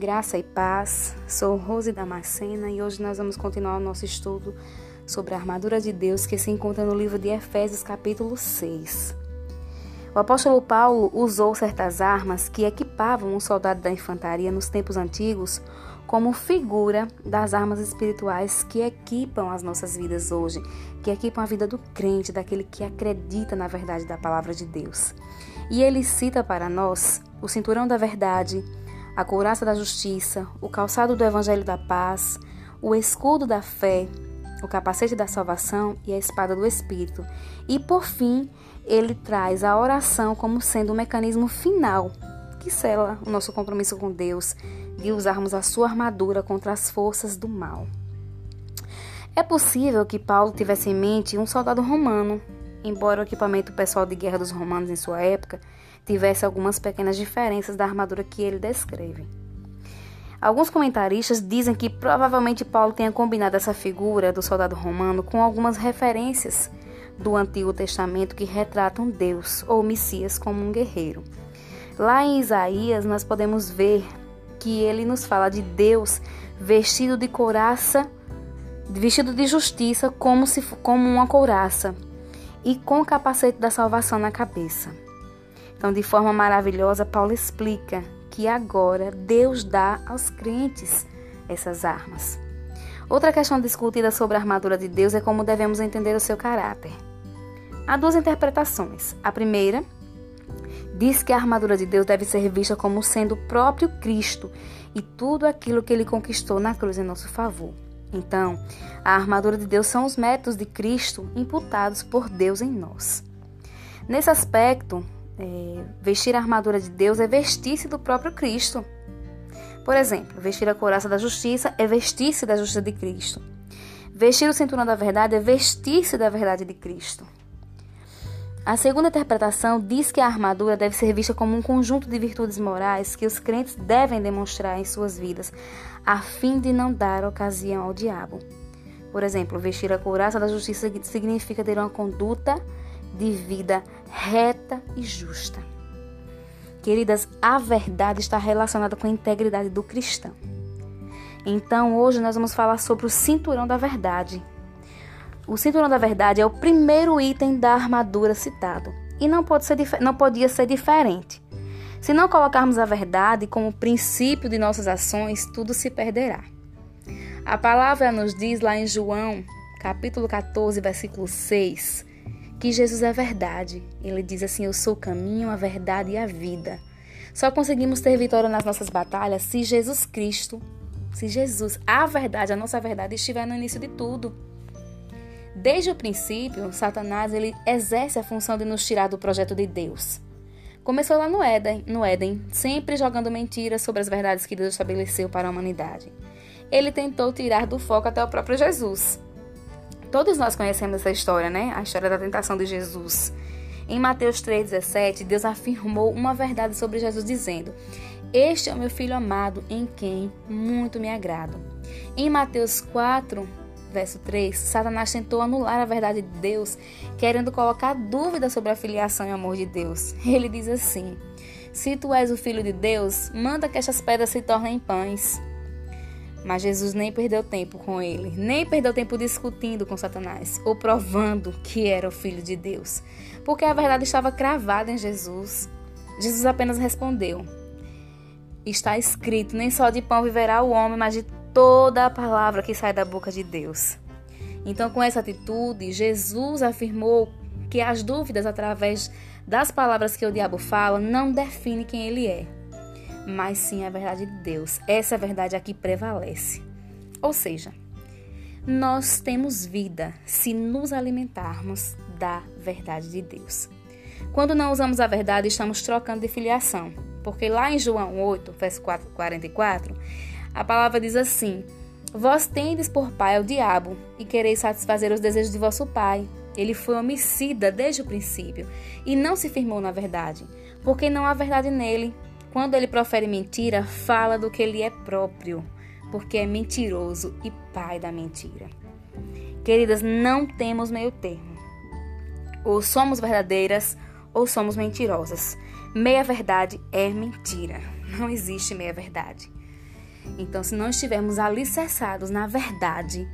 Graça e paz, sou Rose Damascena e hoje nós vamos continuar o nosso estudo sobre a armadura de Deus que se encontra no livro de Efésios, capítulo 6. O apóstolo Paulo usou certas armas que equipavam um soldado da infantaria nos tempos antigos como figura das armas espirituais que equipam as nossas vidas hoje, que equipam a vida do crente, daquele que acredita na verdade da palavra de Deus. E ele cita para nós o cinturão da verdade, a couraça da justiça, o calçado do evangelho da paz, o escudo da fé, o capacete da salvação e a espada do espírito. E por fim, ele traz a oração como sendo o mecanismo final que sela o nosso compromisso com Deus de usarmos a sua armadura contra as forças do mal. É possível que Paulo tivesse em mente um soldado romano, embora o equipamento pessoal de guerra dos romanos em sua época tivesse algumas pequenas diferenças da armadura que ele descreve. Alguns comentaristas dizem que provavelmente Paulo tenha combinado essa figura do soldado romano com algumas referências do Antigo Testamento que retratam Deus ou Messias como um guerreiro. Lá em Isaías nós podemos ver que ele nos fala de Deus vestido de couraça, vestido de justiça como se como uma couraça e com o capacete da salvação na cabeça. Então, de forma maravilhosa, Paulo explica que agora Deus dá aos crentes essas armas. Outra questão discutida sobre a armadura de Deus é como devemos entender o seu caráter. Há duas interpretações. A primeira diz que a armadura de Deus deve ser vista como sendo o próprio Cristo e tudo aquilo que ele conquistou na cruz em nosso favor. Então, a armadura de Deus são os métodos de Cristo imputados por Deus em nós. Nesse aspecto, é, vestir a armadura de Deus é vestir-se do próprio Cristo. Por exemplo, vestir a couraça da justiça é vestir-se da justiça de Cristo. Vestir o cinturão da verdade é vestir-se da verdade de Cristo. A segunda interpretação diz que a armadura deve ser vista como um conjunto de virtudes morais que os crentes devem demonstrar em suas vidas, a fim de não dar ocasião ao diabo. Por exemplo, vestir a couraça da justiça significa ter uma conduta de vida reta e justa. Queridas, a verdade está relacionada com a integridade do cristão. Então, hoje nós vamos falar sobre o cinturão da verdade. O cinturão da verdade é o primeiro item da armadura citado e não, pode ser, não podia ser diferente. Se não colocarmos a verdade como princípio de nossas ações, tudo se perderá. A palavra nos diz lá em João, capítulo 14, versículo 6, que Jesus é verdade. Ele diz assim: Eu sou o caminho, a verdade e a vida. Só conseguimos ter vitória nas nossas batalhas se Jesus Cristo, se Jesus, a verdade, a nossa verdade, estiver no início de tudo. Desde o princípio, Satanás ele exerce a função de nos tirar do projeto de Deus. Começou lá no Éden, no Éden, sempre jogando mentiras sobre as verdades que Deus estabeleceu para a humanidade. Ele tentou tirar do foco até o próprio Jesus. Todos nós conhecemos essa história, né? A história da tentação de Jesus. Em Mateus 3,17, Deus afirmou uma verdade sobre Jesus, dizendo: Este é o meu filho amado, em quem muito me agrado. Em Mateus 4, verso 3, Satanás tentou anular a verdade de Deus, querendo colocar dúvida sobre a filiação e amor de Deus. Ele diz assim: Se tu és o filho de Deus, manda que estas pedras se tornem pães. Mas Jesus nem perdeu tempo com ele, nem perdeu tempo discutindo com Satanás ou provando que era o filho de Deus, porque a verdade estava cravada em Jesus. Jesus apenas respondeu: Está escrito: nem só de pão viverá o homem, mas de toda a palavra que sai da boca de Deus. Então, com essa atitude, Jesus afirmou que as dúvidas através das palavras que o diabo fala não define quem ele é mas sim a verdade de Deus. Essa verdade aqui prevalece. Ou seja, nós temos vida se nos alimentarmos da verdade de Deus. Quando não usamos a verdade, estamos trocando de filiação. Porque lá em João 8, verso 44, a palavra diz assim: Vós tendes por pai o diabo, e quereis satisfazer os desejos de vosso pai. Ele foi homicida desde o princípio, e não se firmou na verdade, porque não há verdade nele. Quando ele profere mentira, fala do que ele é próprio, porque é mentiroso e pai da mentira. Queridas, não temos meio termo. Ou somos verdadeiras ou somos mentirosas. Meia verdade é mentira. Não existe meia verdade. Então, se não estivermos alicerçados na verdade,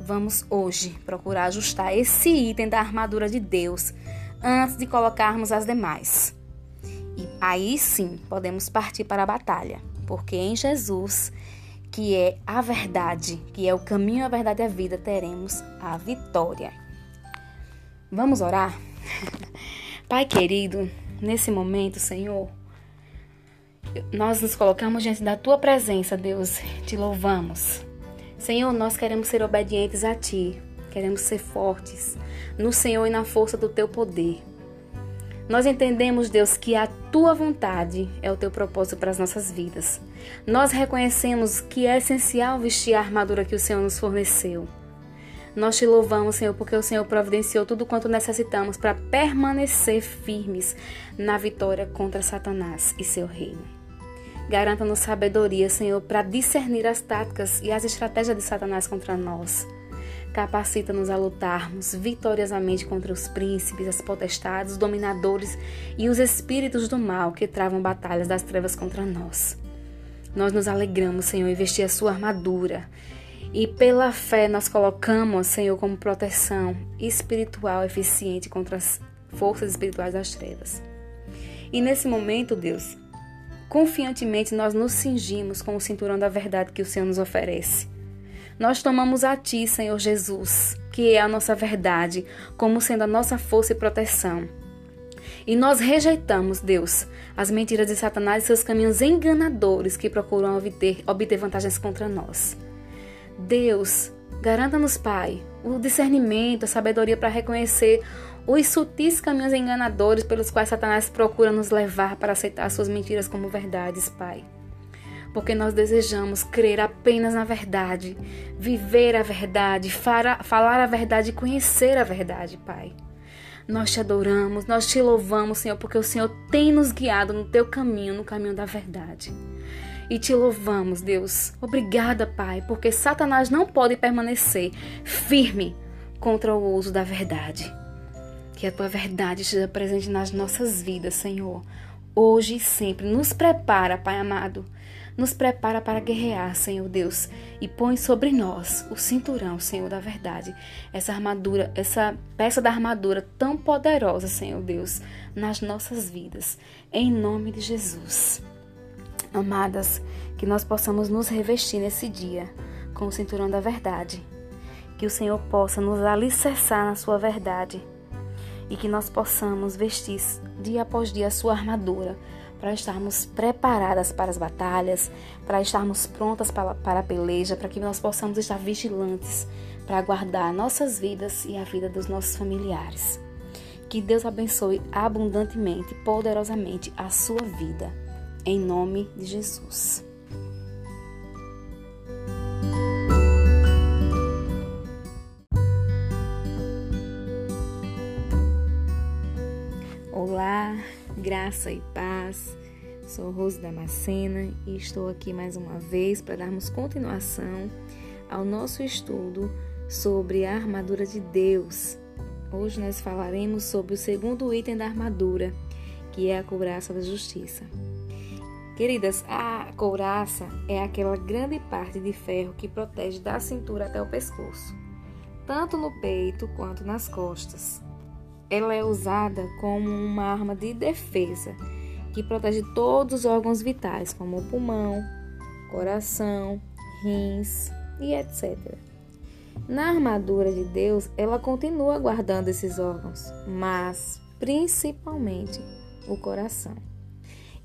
vamos hoje procurar ajustar esse item da armadura de Deus antes de colocarmos as demais. Aí sim podemos partir para a batalha, porque em Jesus, que é a verdade, que é o caminho, a verdade e a vida, teremos a vitória. Vamos orar? Pai querido, nesse momento, Senhor, nós nos colocamos diante da tua presença, Deus, te louvamos. Senhor, nós queremos ser obedientes a ti, queremos ser fortes no Senhor e na força do teu poder. Nós entendemos, Deus, que a tua vontade é o teu propósito para as nossas vidas. Nós reconhecemos que é essencial vestir a armadura que o Senhor nos forneceu. Nós te louvamos, Senhor, porque o Senhor providenciou tudo quanto necessitamos para permanecer firmes na vitória contra Satanás e seu reino. Garanta-nos sabedoria, Senhor, para discernir as táticas e as estratégias de Satanás contra nós. Capacita-nos a lutarmos vitoriosamente contra os príncipes, as potestades, os dominadores e os espíritos do mal que travam batalhas das trevas contra nós. Nós nos alegramos, Senhor, em vestir a sua armadura. E pela fé nós colocamos, Senhor, como proteção espiritual eficiente contra as forças espirituais das trevas. E nesse momento, Deus, confiantemente nós nos cingimos com o cinturão da verdade que o Senhor nos oferece. Nós tomamos a Ti, Senhor Jesus, que é a nossa verdade, como sendo a nossa força e proteção. E nós rejeitamos, Deus, as mentiras de Satanás e seus caminhos enganadores que procuram obter, obter vantagens contra nós. Deus, garanta-nos, Pai, o discernimento, a sabedoria para reconhecer os sutis caminhos enganadores pelos quais Satanás procura nos levar para aceitar suas mentiras como verdades, Pai porque nós desejamos crer apenas na verdade, viver a verdade, falar a verdade e conhecer a verdade, Pai. Nós te adoramos, nós te louvamos, Senhor, porque o Senhor tem nos guiado no teu caminho, no caminho da verdade. E te louvamos, Deus. Obrigada, Pai, porque Satanás não pode permanecer firme contra o uso da verdade. Que a tua verdade esteja presente nas nossas vidas, Senhor, hoje e sempre. Nos prepara, Pai amado nos prepara para guerrear, Senhor Deus, e põe sobre nós o cinturão, Senhor da verdade, essa armadura, essa peça da armadura tão poderosa, Senhor Deus, nas nossas vidas, em nome de Jesus. Amadas, que nós possamos nos revestir nesse dia com o cinturão da verdade, que o Senhor possa nos alicerçar na sua verdade. E que nós possamos vestir dia após dia a sua armadura para estarmos preparadas para as batalhas, para estarmos prontas para, para a peleja, para que nós possamos estar vigilantes para guardar nossas vidas e a vida dos nossos familiares. Que Deus abençoe abundantemente, poderosamente a sua vida. Em nome de Jesus. Graça e paz. Sou Rose Damascena e estou aqui mais uma vez para darmos continuação ao nosso estudo sobre a armadura de Deus. Hoje nós falaremos sobre o segundo item da armadura, que é a couraça da justiça. Queridas, a couraça é aquela grande parte de ferro que protege da cintura até o pescoço, tanto no peito quanto nas costas ela é usada como uma arma de defesa que protege todos os órgãos vitais, como o pulmão, coração, rins e etc. Na armadura de Deus, ela continua guardando esses órgãos, mas principalmente o coração.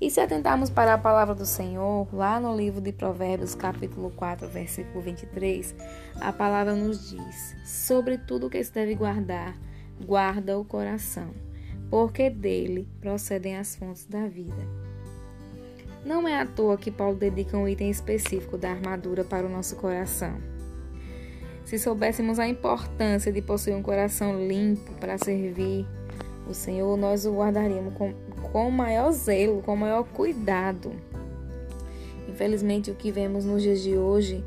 E se atentarmos para a palavra do Senhor, lá no livro de Provérbios, capítulo 4, versículo 23, a palavra nos diz: sobre tudo o que se deve guardar, guarda o coração, porque dele procedem as fontes da vida. Não é à toa que Paulo dedica um item específico da armadura para o nosso coração. Se soubéssemos a importância de possuir um coração limpo para servir o Senhor, nós o guardaríamos com, com maior zelo, com maior cuidado. Infelizmente, o que vemos nos dias de hoje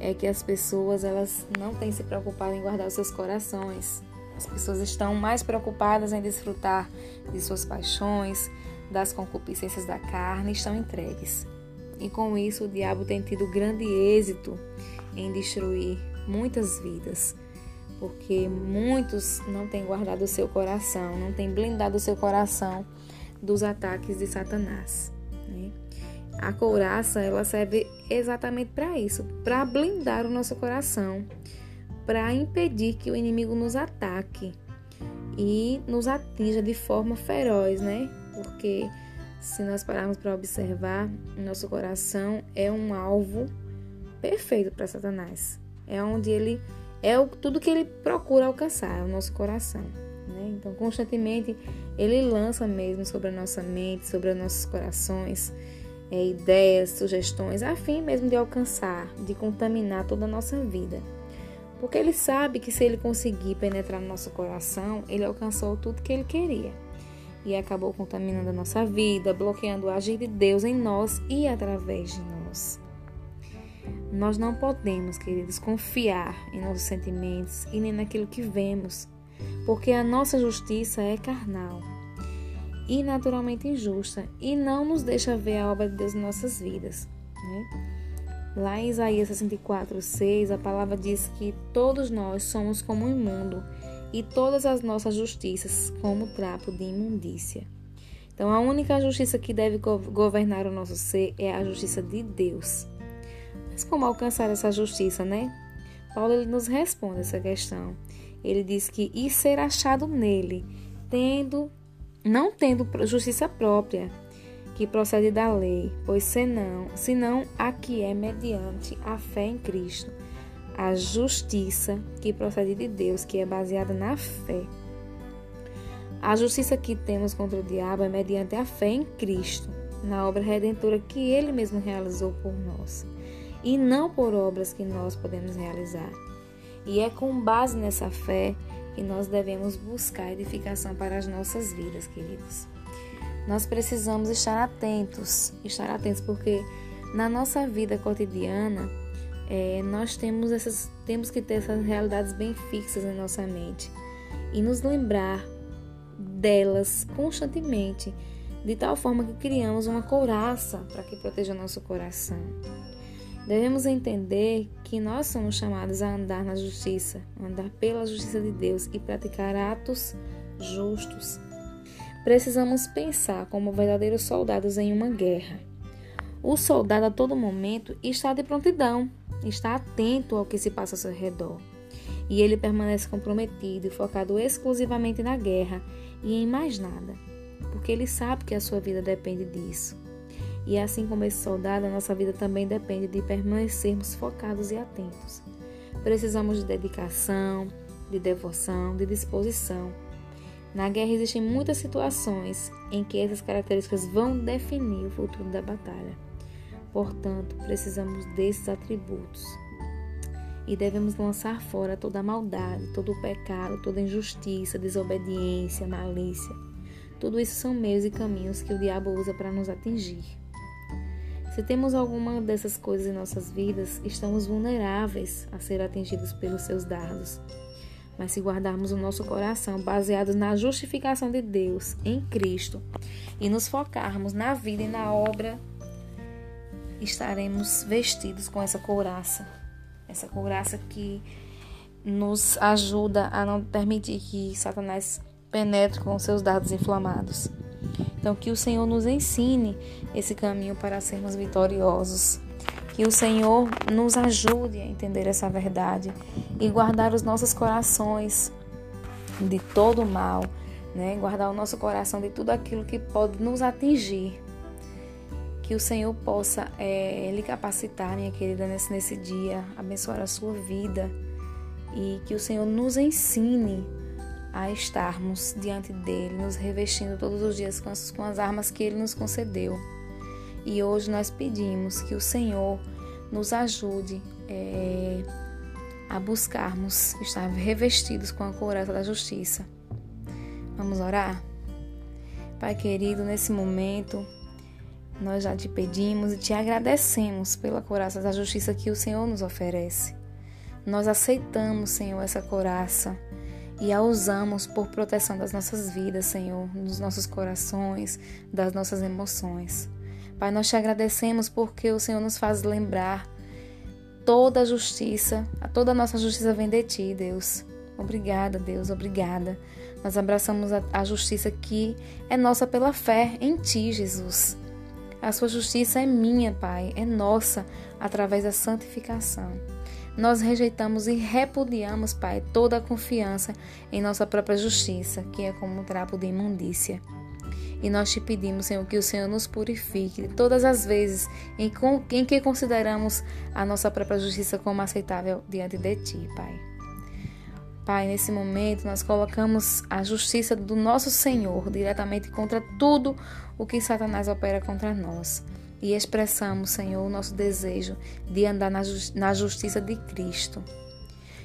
é que as pessoas elas não têm se preocupado em guardar os seus corações. As pessoas estão mais preocupadas em desfrutar de suas paixões, das concupiscências da carne, estão entregues. e com isso o diabo tem tido grande êxito em destruir muitas vidas, porque muitos não têm guardado o seu coração, não têm blindado o seu coração dos ataques de Satanás. Né? A couraça ela serve exatamente para isso, para blindar o nosso coração, para impedir que o inimigo nos ataque e nos atinja de forma feroz, né? Porque se nós pararmos para observar, nosso coração é um alvo perfeito para Satanás. É onde ele é o, tudo que ele procura alcançar, é o nosso coração. Né? Então, constantemente, ele lança mesmo sobre a nossa mente, sobre os nossos corações, é, ideias, sugestões, a fim mesmo de alcançar, de contaminar toda a nossa vida. Porque ele sabe que se ele conseguir penetrar no nosso coração, ele alcançou tudo que ele queria. E acabou contaminando a nossa vida, bloqueando o agir de Deus em nós e através de nós. Nós não podemos, queridos, confiar em nossos sentimentos e nem naquilo que vemos, porque a nossa justiça é carnal e naturalmente injusta e não nos deixa ver a obra de Deus em nossas vidas. Né? Lá em Isaías 64, 6, a palavra diz que todos nós somos como imundo e todas as nossas justiças como trapo de imundícia. Então, a única justiça que deve governar o nosso ser é a justiça de Deus. Mas como alcançar essa justiça, né? Paulo ele nos responde essa questão. Ele diz que e ser achado nele, tendo não tendo justiça própria, que procede da lei, pois senão, senão a que é mediante a fé em Cristo, a justiça que procede de Deus, que é baseada na fé. A justiça que temos contra o diabo é mediante a fé em Cristo, na obra redentora que ele mesmo realizou por nós, e não por obras que nós podemos realizar. E é com base nessa fé que nós devemos buscar edificação para as nossas vidas, queridos nós precisamos estar atentos, estar atentos, porque na nossa vida cotidiana é, nós temos essas, temos que ter essas realidades bem fixas em nossa mente e nos lembrar delas constantemente, de tal forma que criamos uma couraça para que proteja nosso coração. Devemos entender que nós somos chamados a andar na justiça, andar pela justiça de Deus e praticar atos justos precisamos pensar como verdadeiros soldados em uma guerra. O soldado a todo momento está de prontidão, está atento ao que se passa ao seu redor. E ele permanece comprometido e focado exclusivamente na guerra e em mais nada, porque ele sabe que a sua vida depende disso. E assim como esse soldado, a nossa vida também depende de permanecermos focados e atentos. Precisamos de dedicação, de devoção, de disposição na guerra existem muitas situações em que essas características vão definir o futuro da batalha. Portanto, precisamos desses atributos. E devemos lançar fora toda a maldade, todo o pecado, toda injustiça, desobediência, malícia. Tudo isso são meios e caminhos que o diabo usa para nos atingir. Se temos alguma dessas coisas em nossas vidas, estamos vulneráveis a ser atingidos pelos seus dardos. Mas se guardarmos o nosso coração baseado na justificação de Deus em Cristo e nos focarmos na vida e na obra, estaremos vestidos com essa couraça. Essa couraça que nos ajuda a não permitir que Satanás penetre com seus dados inflamados. Então, que o Senhor nos ensine esse caminho para sermos vitoriosos que o Senhor nos ajude a entender essa verdade e guardar os nossos corações de todo o mal, né? Guardar o nosso coração de tudo aquilo que pode nos atingir. Que o Senhor possa é, lhe capacitar, minha querida, nesse, nesse dia, abençoar a sua vida e que o Senhor nos ensine a estarmos diante dele, nos revestindo todos os dias com as, com as armas que ele nos concedeu. E hoje nós pedimos que o Senhor nos ajude é, a buscarmos estar revestidos com a couraça da justiça. Vamos orar? Pai querido, nesse momento, nós já te pedimos e te agradecemos pela couraça da justiça que o Senhor nos oferece. Nós aceitamos, Senhor, essa couraça e a usamos por proteção das nossas vidas, Senhor, dos nossos corações, das nossas emoções. Pai, nós te agradecemos porque o Senhor nos faz lembrar toda a justiça, toda a nossa justiça vem de ti, Deus. Obrigada, Deus, obrigada. Nós abraçamos a, a justiça que é nossa pela fé em ti, Jesus. A sua justiça é minha, Pai, é nossa através da santificação. Nós rejeitamos e repudiamos, Pai, toda a confiança em nossa própria justiça, que é como um trapo de imundícia. E nós te pedimos, Senhor, que o Senhor nos purifique todas as vezes em, em que consideramos a nossa própria justiça como aceitável diante de Ti, Pai. Pai, nesse momento nós colocamos a justiça do nosso Senhor diretamente contra tudo o que Satanás opera contra nós e expressamos, Senhor, o nosso desejo de andar na, na justiça de Cristo.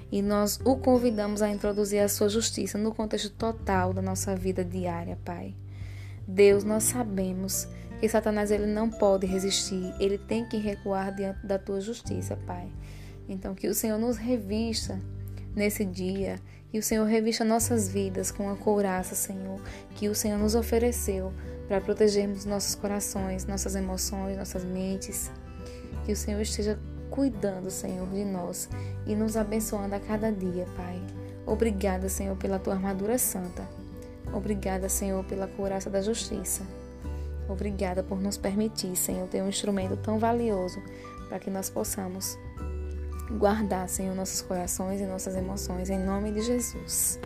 E nós o convidamos a introduzir a sua justiça no contexto total da nossa vida diária, Pai. Deus, nós sabemos que Satanás ele não pode resistir, ele tem que recuar diante da tua justiça, Pai. Então que o Senhor nos revista nesse dia, que o Senhor revista nossas vidas com a couraça, Senhor, que o Senhor nos ofereceu para protegermos nossos corações, nossas emoções, nossas mentes. Que o Senhor esteja cuidando, Senhor, de nós e nos abençoando a cada dia, Pai. Obrigada, Senhor, pela tua armadura santa. Obrigada, Senhor, pela couraça da justiça. Obrigada por nos permitir, Senhor, ter um instrumento tão valioso para que nós possamos guardar, Senhor, nossos corações e nossas emoções, em nome de Jesus.